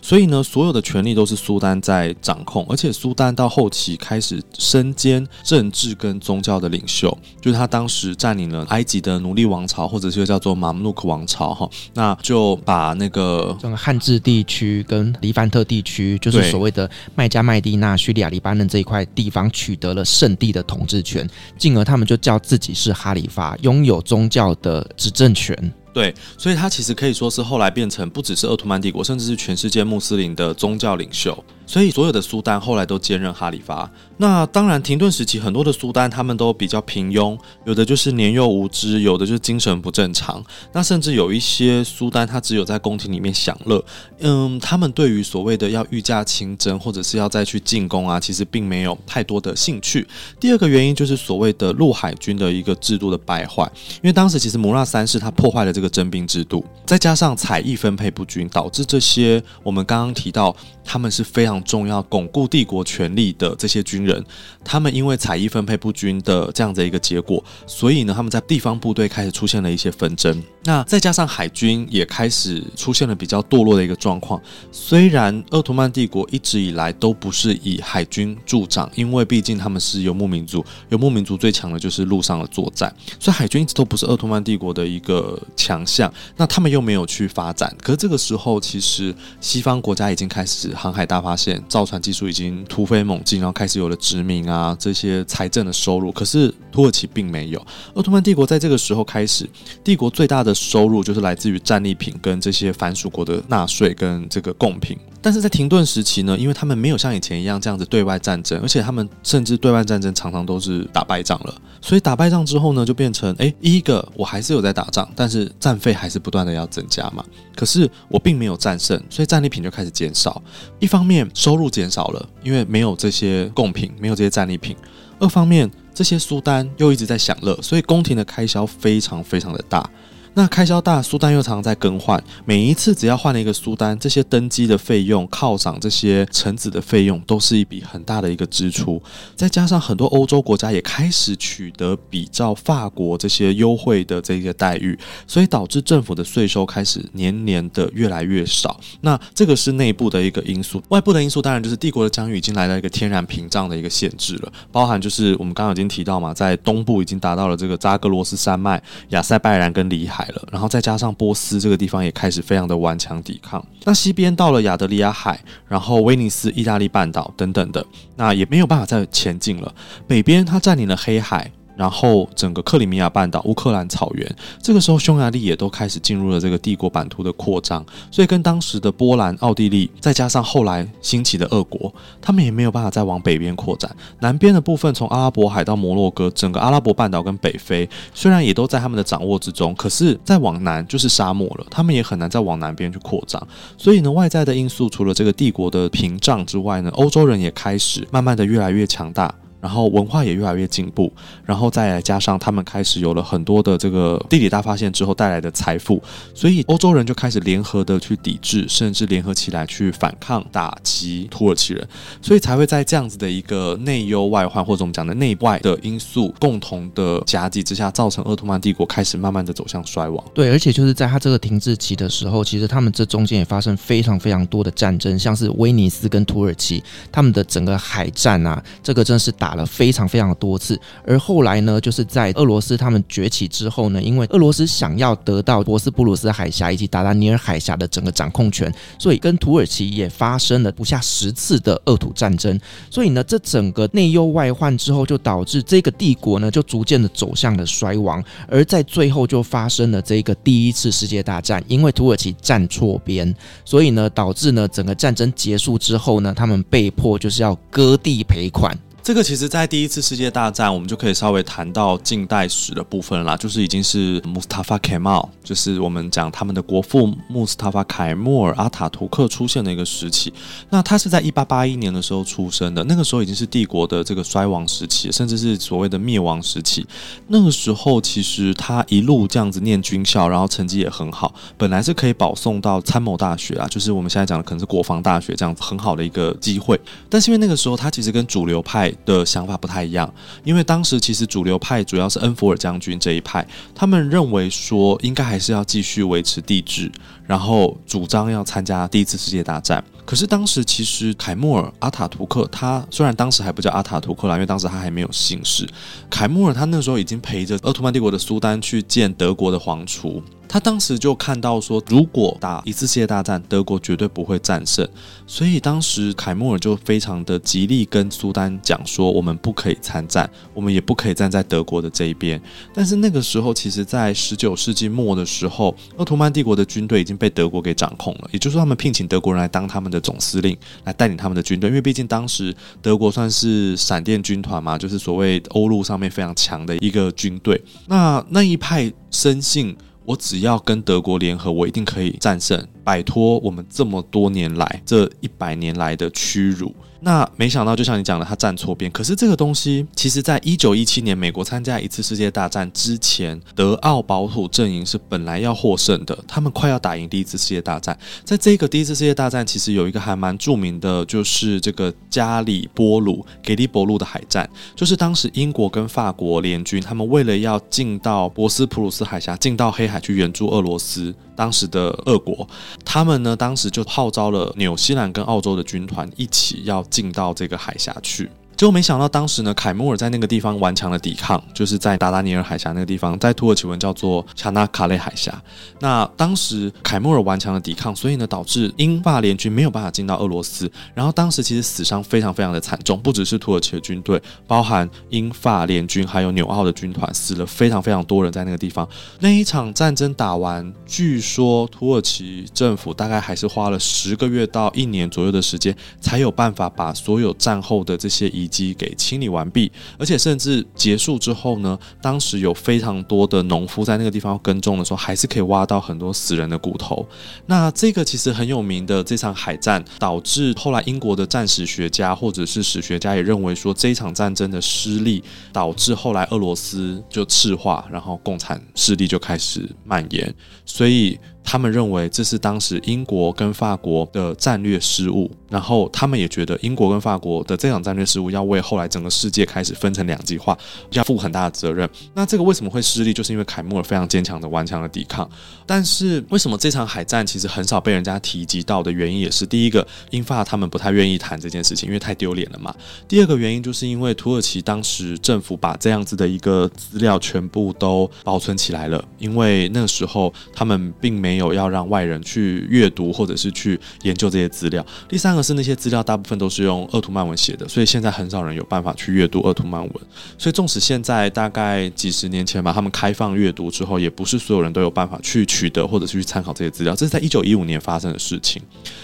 所以呢，所有的权力都是苏丹在掌控。而且，苏丹到后期开始身兼政治跟宗教的领袖，就是他当时占领了埃及的奴隶王朝，或者是叫做马穆鲁克王朝，哈，那就把那个整个汉志地区跟黎凡特地区，就是所谓的麦加麦地那、叙利亚、黎巴嫩这一块地方取得了圣地的统治权，进而他们就叫自己是哈里发，拥有宗教的执政权。对，所以他其实可以说是后来变成不只是奥图曼帝国，甚至是全世界穆斯林的宗教领袖。所以所有的苏丹后来都兼任哈里发。那当然，停顿时期很多的苏丹他们都比较平庸，有的就是年幼无知，有的就是精神不正常。那甚至有一些苏丹他只有在宫廷里面享乐，嗯，他们对于所谓的要御驾亲征或者是要再去进攻啊，其实并没有太多的兴趣。第二个原因就是所谓的陆海军的一个制度的败坏，因为当时其实摩纳三世他破坏了这个征兵制度，再加上采邑分配不均，导致这些我们刚刚提到他们是非常。重要巩固帝国权力的这些军人，他们因为采邑分配不均的这样的一个结果，所以呢，他们在地方部队开始出现了一些纷争。那再加上海军也开始出现了比较堕落的一个状况。虽然鄂图曼帝国一直以来都不是以海军助长，因为毕竟他们是游牧民族，游牧民族最强的就是陆上的作战，所以海军一直都不是鄂图曼帝国的一个强项。那他们又没有去发展，可是这个时候，其实西方国家已经开始航海大发现。造船技术已经突飞猛进，然后开始有了殖民啊这些财政的收入，可是土耳其并没有。鄂图曼帝国在这个时候开始，帝国最大的收入就是来自于战利品跟这些藩属国的纳税跟这个贡品。但是在停顿时期呢，因为他们没有像以前一样这样子对外战争，而且他们甚至对外战争常常都是打败仗了，所以打败仗之后呢，就变成诶，一个我还是有在打仗，但是战费还是不断的要增加嘛。可是我并没有战胜，所以战利品就开始减少。一方面收入减少了，因为没有这些贡品，没有这些战利品；二方面这些苏丹又一直在享乐，所以宫廷的开销非常非常的大。那开销大，苏丹又常常在更换。每一次只要换了一个苏丹，这些登机的费用、犒赏这些臣子的费用，都是一笔很大的一个支出。再加上很多欧洲国家也开始取得比照法国这些优惠的这个待遇，所以导致政府的税收开始年年的越来越少。那这个是内部的一个因素，外部的因素当然就是帝国的疆域已经来到一个天然屏障的一个限制了，包含就是我们刚刚已经提到嘛，在东部已经达到了这个扎格罗斯山脉、亚塞拜然跟里海。然后再加上波斯这个地方也开始非常的顽强抵抗。那西边到了亚得里亚海，然后威尼斯、意大利半岛等等的，那也没有办法再前进了。北边它占领了黑海。然后整个克里米亚半岛、乌克兰草原，这个时候匈牙利也都开始进入了这个帝国版图的扩张，所以跟当时的波兰、奥地利，再加上后来兴起的俄国，他们也没有办法再往北边扩展。南边的部分，从阿拉伯海到摩洛哥，整个阿拉伯半岛跟北非，虽然也都在他们的掌握之中，可是再往南就是沙漠了，他们也很难再往南边去扩张。所以呢，外在的因素除了这个帝国的屏障之外呢，欧洲人也开始慢慢的越来越强大。然后文化也越来越进步，然后再来加上他们开始有了很多的这个地理大发现之后带来的财富，所以欧洲人就开始联合的去抵制，甚至联合起来去反抗打击土耳其人，所以才会在这样子的一个内忧外患或者我们讲的内外的因素共同的夹击之下，造成鄂图曼帝国开始慢慢的走向衰亡。对，而且就是在他这个停滞期的时候，其实他们这中间也发生非常非常多的战争，像是威尼斯跟土耳其他们的整个海战啊，这个真是打。了非常非常的多次，而后来呢，就是在俄罗斯他们崛起之后呢，因为俄罗斯想要得到博斯普鲁斯海峡以及达达尼尔海峡的整个掌控权，所以跟土耳其也发生了不下十次的俄土战争。所以呢，这整个内忧外患之后，就导致这个帝国呢，就逐渐的走向了衰亡。而在最后就发生了这个第一次世界大战，因为土耳其站错边，所以呢，导致呢整个战争结束之后呢，他们被迫就是要割地赔款。这个其实，在第一次世界大战，我们就可以稍微谈到近代史的部分了啦，就是已经是穆斯塔法·凯莫尔，就是我们讲他们的国父穆斯塔法·凯莫尔·阿塔图克出现的一个时期。那他是在一八八一年的时候出生的，那个时候已经是帝国的这个衰亡时期，甚至是所谓的灭亡时期。那个时候，其实他一路这样子念军校，然后成绩也很好，本来是可以保送到参谋大学啊，就是我们现在讲的可能是国防大学这样子很好的一个机会。但是因为那个时候他其实跟主流派的想法不太一样，因为当时其实主流派主要是恩弗尔将军这一派，他们认为说应该还是要继续维持帝制，然后主张要参加第一次世界大战。可是当时其实凯莫尔阿塔图克他虽然当时还不叫阿塔图克啦，因为当时他还没有姓氏。凯莫尔他那时候已经陪着奥图曼帝国的苏丹去见德国的皇储。他当时就看到说，如果打一次世界大战，德国绝对不会战胜，所以当时凯莫尔就非常的极力跟苏丹讲说，我们不可以参战，我们也不可以站在德国的这一边。但是那个时候，其实在十九世纪末的时候，奥图曼帝国的军队已经被德国给掌控了，也就是说，他们聘请德国人来当他们的总司令，来带领他们的军队，因为毕竟当时德国算是闪电军团嘛，就是所谓欧陆上面非常强的一个军队。那那一派深信。我只要跟德国联合，我一定可以战胜，摆脱我们这么多年来这一百年来的屈辱。那没想到，就像你讲的，他站错边。可是这个东西，其实在一九一七年美国参加一次世界大战之前，德奥保土阵营是本来要获胜的，他们快要打赢第一次世界大战。在这个第一次世界大战，其实有一个还蛮著名的，就是这个加里波鲁给利伯路的海战，就是当时英国跟法国联军，他们为了要进到博斯普鲁斯海峡，进到黑海去援助俄罗斯。当时的俄国，他们呢，当时就号召了纽西兰跟澳洲的军团一起要进到这个海峡去。结果没想到，当时呢，凯莫尔在那个地方顽强的抵抗，就是在达达尼尔海峡那个地方，在土耳其文叫做恰纳卡雷海峡。那当时凯莫尔顽强的抵抗，所以呢，导致英法联军没有办法进到俄罗斯。然后当时其实死伤非常非常的惨重，不只是土耳其的军队，包含英法联军还有纽澳的军团，死了非常非常多人在那个地方。那一场战争打完，据说土耳其政府大概还是花了十个月到一年左右的时间，才有办法把所有战后的这些遗遗迹给清理完毕，而且甚至结束之后呢，当时有非常多的农夫在那个地方耕种的时候，还是可以挖到很多死人的骨头。那这个其实很有名的这场海战，导致后来英国的战史学家或者是史学家也认为说，这一场战争的失利，导致后来俄罗斯就赤化，然后共产势力就开始蔓延，所以。他们认为这是当时英国跟法国的战略失误，然后他们也觉得英国跟法国的这场战略失误要为后来整个世界开始分成两极化要负很大的责任。那这个为什么会失利？就是因为凯莫尔非常坚强的顽强的抵抗。但是为什么这场海战其实很少被人家提及到的原因，也是第一个，英法他们不太愿意谈这件事情，因为太丢脸了嘛。第二个原因就是因为土耳其当时政府把这样子的一个资料全部都保存起来了，因为那时候他们并没。没有要让外人去阅读或者是去研究这些资料。第三个是那些资料大部分都是用鄂图曼文写的，所以现在很少人有办法去阅读鄂图曼文。所以纵使现在大概几十年前吧，他们开放阅读之后，也不是所有人都有办法去取得或者是去参考这些资料。这是在一九一五年发生的事情。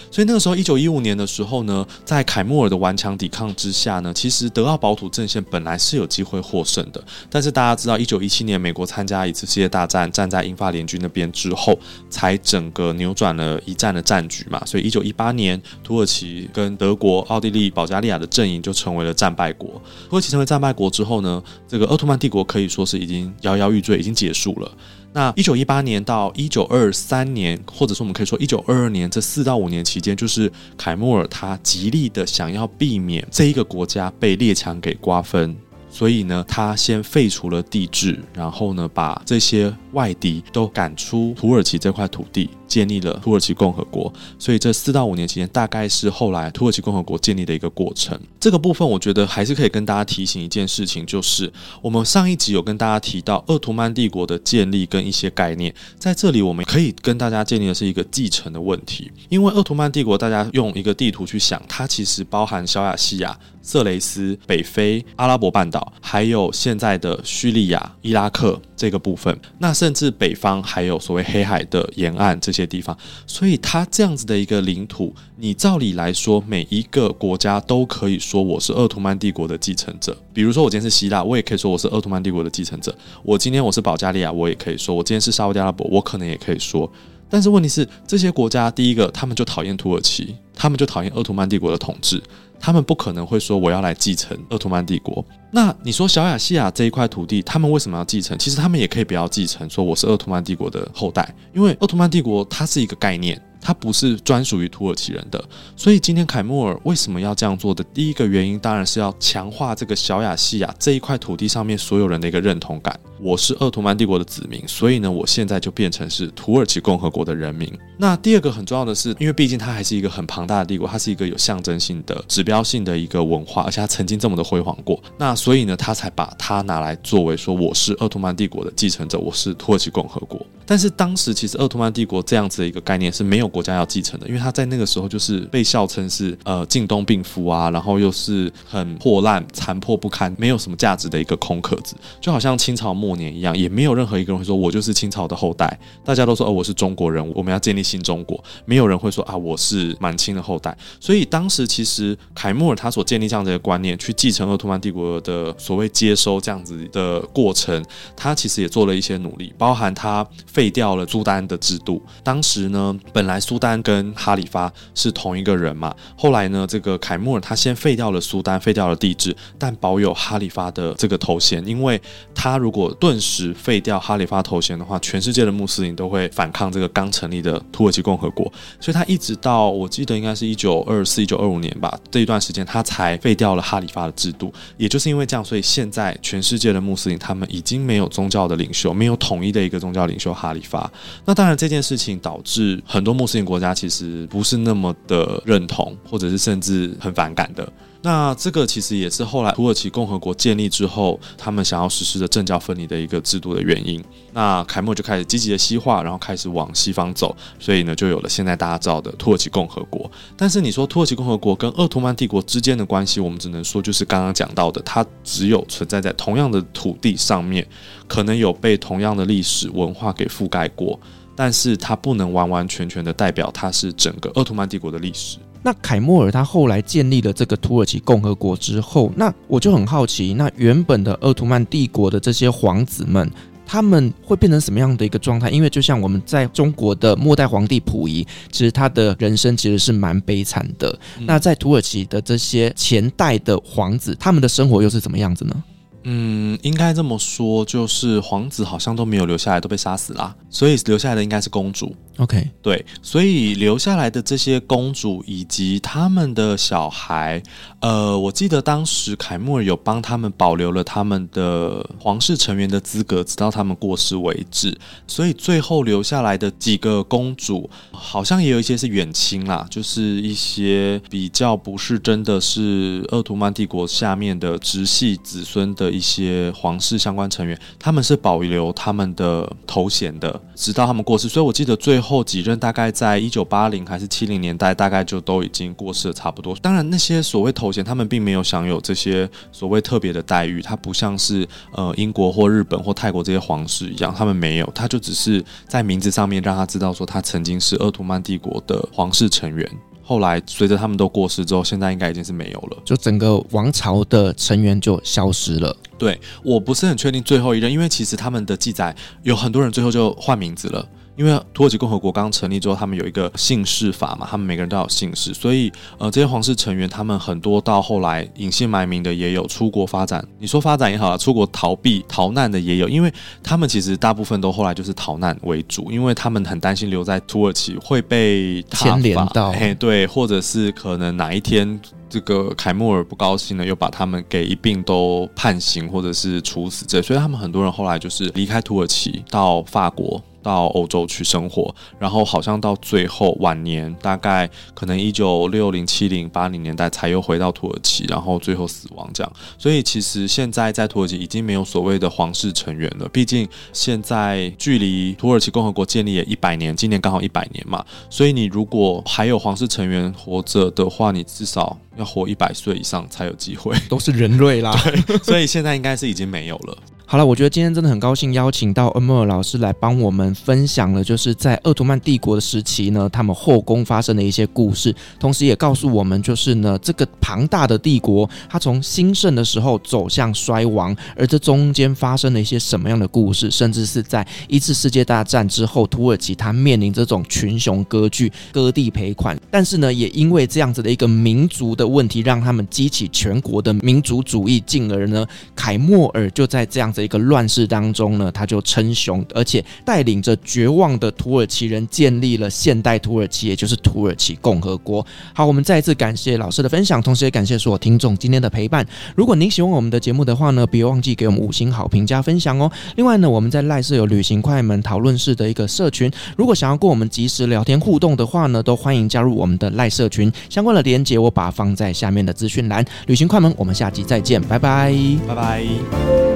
所以那个时候，一九一五年的时候呢，在凯莫尔的顽强抵抗之下呢，其实德奥保土阵线本来是有机会获胜的。但是大家知道，一九一七年美国参加一次世界大战，站在英法联军那边之后。才整个扭转了一战的战局嘛，所以一九一八年，土耳其跟德国、奥地利、保加利亚的阵营就成为了战败国。土耳其成为战败国之后呢，这个鄂图曼帝国可以说是已经摇摇欲坠，已经结束了。那一九一八年到一九二三年，或者说我们可以说一九二二年这四到五年期间，就是凯莫尔他极力的想要避免这一个国家被列强给瓜分。所以呢，他先废除了帝制，然后呢，把这些外敌都赶出土耳其这块土地。建立了土耳其共和国，所以这四到五年期间，大概是后来土耳其共和国建立的一个过程。这个部分，我觉得还是可以跟大家提醒一件事情，就是我们上一集有跟大家提到鄂图曼帝国的建立跟一些概念，在这里我们可以跟大家建立的是一个继承的问题。因为鄂图曼帝国，大家用一个地图去想，它其实包含小亚细亚、色雷斯、北非、阿拉伯半岛，还有现在的叙利亚、伊拉克这个部分，那甚至北方还有所谓黑海的沿岸这些。些地方，所以它这样子的一个领土，你照理来说，每一个国家都可以说我是奥图曼帝国的继承者。比如说，我今天是希腊，我也可以说我是奥图曼帝国的继承者。我今天我是保加利亚，我也可以说。我今天是沙乌地阿拉伯，我可能也可以说。但是问题是，这些国家第一个，他们就讨厌土耳其，他们就讨厌奥图曼帝国的统治，他们不可能会说我要来继承奥图曼帝国。那你说小亚细亚这一块土地，他们为什么要继承？其实他们也可以不要继承，说我是鄂图曼帝国的后代，因为鄂图曼帝国它是一个概念。它不是专属于土耳其人的，所以今天凯末尔为什么要这样做的第一个原因，当然是要强化这个小亚细亚这一块土地上面所有人的一个认同感。我是鄂图曼帝国的子民，所以呢，我现在就变成是土耳其共和国的人民。那第二个很重要的是，因为毕竟它还是一个很庞大的帝国，它是一个有象征性的、指标性的一个文化，而且它曾经这么的辉煌过。那所以呢，他才把它拿来作为说，我是鄂图曼帝国的继承者，我是土耳其共和国。但是当时其实鄂图曼帝国这样子的一个概念是没有国家要继承的，因为他在那个时候就是被笑称是呃近东病夫啊，然后又是很破烂、残破不堪、没有什么价值的一个空壳子，就好像清朝末年一样，也没有任何一个人会说我就是清朝的后代，大家都说哦我是中国人，我们要建立新中国，没有人会说啊我是满清的后代。所以当时其实凯末尔他所建立这样子的观念，去继承鄂图曼帝国的的所谓接收这样子的过程，他其实也做了一些努力，包含他废掉了苏丹的制度。当时呢，本来苏丹跟哈里发是同一个人嘛。后来呢，这个凯末尔他先废掉了苏丹，废掉了帝制，但保有哈里发的这个头衔。因为他如果顿时废掉哈里发头衔的话，全世界的穆斯林都会反抗这个刚成立的土耳其共和国。所以他一直到我记得应该是一九二四、一九二五年吧，这一段时间他才废掉了哈里发的制度。也就是因为为这样，所以现在全世界的穆斯林他们已经没有宗教的领袖，没有统一的一个宗教领袖哈里发。那当然，这件事情导致很多穆斯林国家其实不是那么的认同，或者是甚至很反感的。那这个其实也是后来土耳其共和国建立之后，他们想要实施的政教分离的一个制度的原因。那凯末就开始积极的西化，然后开始往西方走，所以呢，就有了现在大家知道的土耳其共和国。但是你说土耳其共和国跟鄂图曼帝国之间的关系，我们只能说就是刚刚讲到的，它只有存在在同样的土地上面，可能有被同样的历史文化给覆盖过，但是它不能完完全全的代表它是整个鄂图曼帝国的历史。那凯莫尔他后来建立了这个土耳其共和国之后，那我就很好奇，那原本的鄂图曼帝国的这些皇子们，他们会变成什么样的一个状态？因为就像我们在中国的末代皇帝溥仪，其实他的人生其实是蛮悲惨的。嗯。那在土耳其的这些前代的皇子，他们的生活又是怎么样子呢？嗯，应该这么说，就是皇子好像都没有留下来，都被杀死了，所以留下来的应该是公主。OK，对，所以留下来的这些公主以及他们的小孩，呃，我记得当时凯莫尔有帮他们保留了他们的皇室成员的资格，直到他们过世为止。所以最后留下来的几个公主，好像也有一些是远亲啦，就是一些比较不是真的是鄂图曼帝国下面的直系子孙的。一些皇室相关成员，他们是保留他们的头衔的，直到他们过世。所以我记得最后几任大概在一九八零还是七零年代，大概就都已经过世了差不多。当然，那些所谓头衔，他们并没有享有这些所谓特别的待遇，它不像是呃英国或日本或泰国这些皇室一样，他们没有，他就只是在名字上面让他知道说他曾经是鄂图曼帝国的皇室成员。后来随着他们都过世之后，现在应该已经是没有了，就整个王朝的成员就消失了。对，我不是很确定最后一任，因为其实他们的记载有很多人最后就换名字了。因为土耳其共和国刚成立之后，他们有一个姓氏法嘛，他们每个人都要有姓氏，所以呃，这些皇室成员他们很多到后来隐姓埋名的也有，出国发展，你说发展也好啊，出国逃避逃难的也有，因为他们其实大部分都后来就是逃难为主，因为他们很担心留在土耳其会被牵连到，嘿，对，或者是可能哪一天这个凯莫尔不高兴了，又把他们给一并都判刑或者是处死这，所以他们很多人后来就是离开土耳其到法国。到欧洲去生活，然后好像到最后晚年，大概可能一九六零、七零、八零年代才又回到土耳其，然后最后死亡这样。所以其实现在在土耳其已经没有所谓的皇室成员了，毕竟现在距离土耳其共和国建立也一百年，今年刚好一百年嘛。所以你如果还有皇室成员活着的话，你至少要活一百岁以上才有机会。都是人类啦，<laughs> 所以现在应该是已经没有了。好了，我觉得今天真的很高兴邀请到恩莫尔老师来帮我们分享了，就是在奥图曼帝国的时期呢，他们后宫发生的一些故事，同时也告诉我们，就是呢，这个庞大的帝国，它从兴盛的时候走向衰亡，而这中间发生了一些什么样的故事，甚至是在一次世界大战之后，土耳其它面临这种群雄割据、割地赔款，但是呢，也因为这样子的一个民族的问题，让他们激起全国的民族主义，进而呢，凯末尔就在这样子。一个乱世当中呢，他就称雄，而且带领着绝望的土耳其人建立了现代土耳其，也就是土耳其共和国。好，我们再一次感谢老师的分享，同时也感谢所有听众今天的陪伴。如果您喜欢我们的节目的话呢，别忘记给我们五星好评加分享哦。另外呢，我们在赖社有旅行快门讨论室的一个社群，如果想要跟我们及时聊天互动的话呢，都欢迎加入我们的赖社群。相关的连接我把它放在下面的资讯栏。旅行快门，我们下集再见，拜拜，拜拜。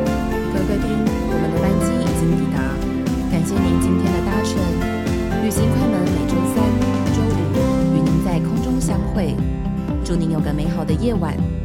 夜晚。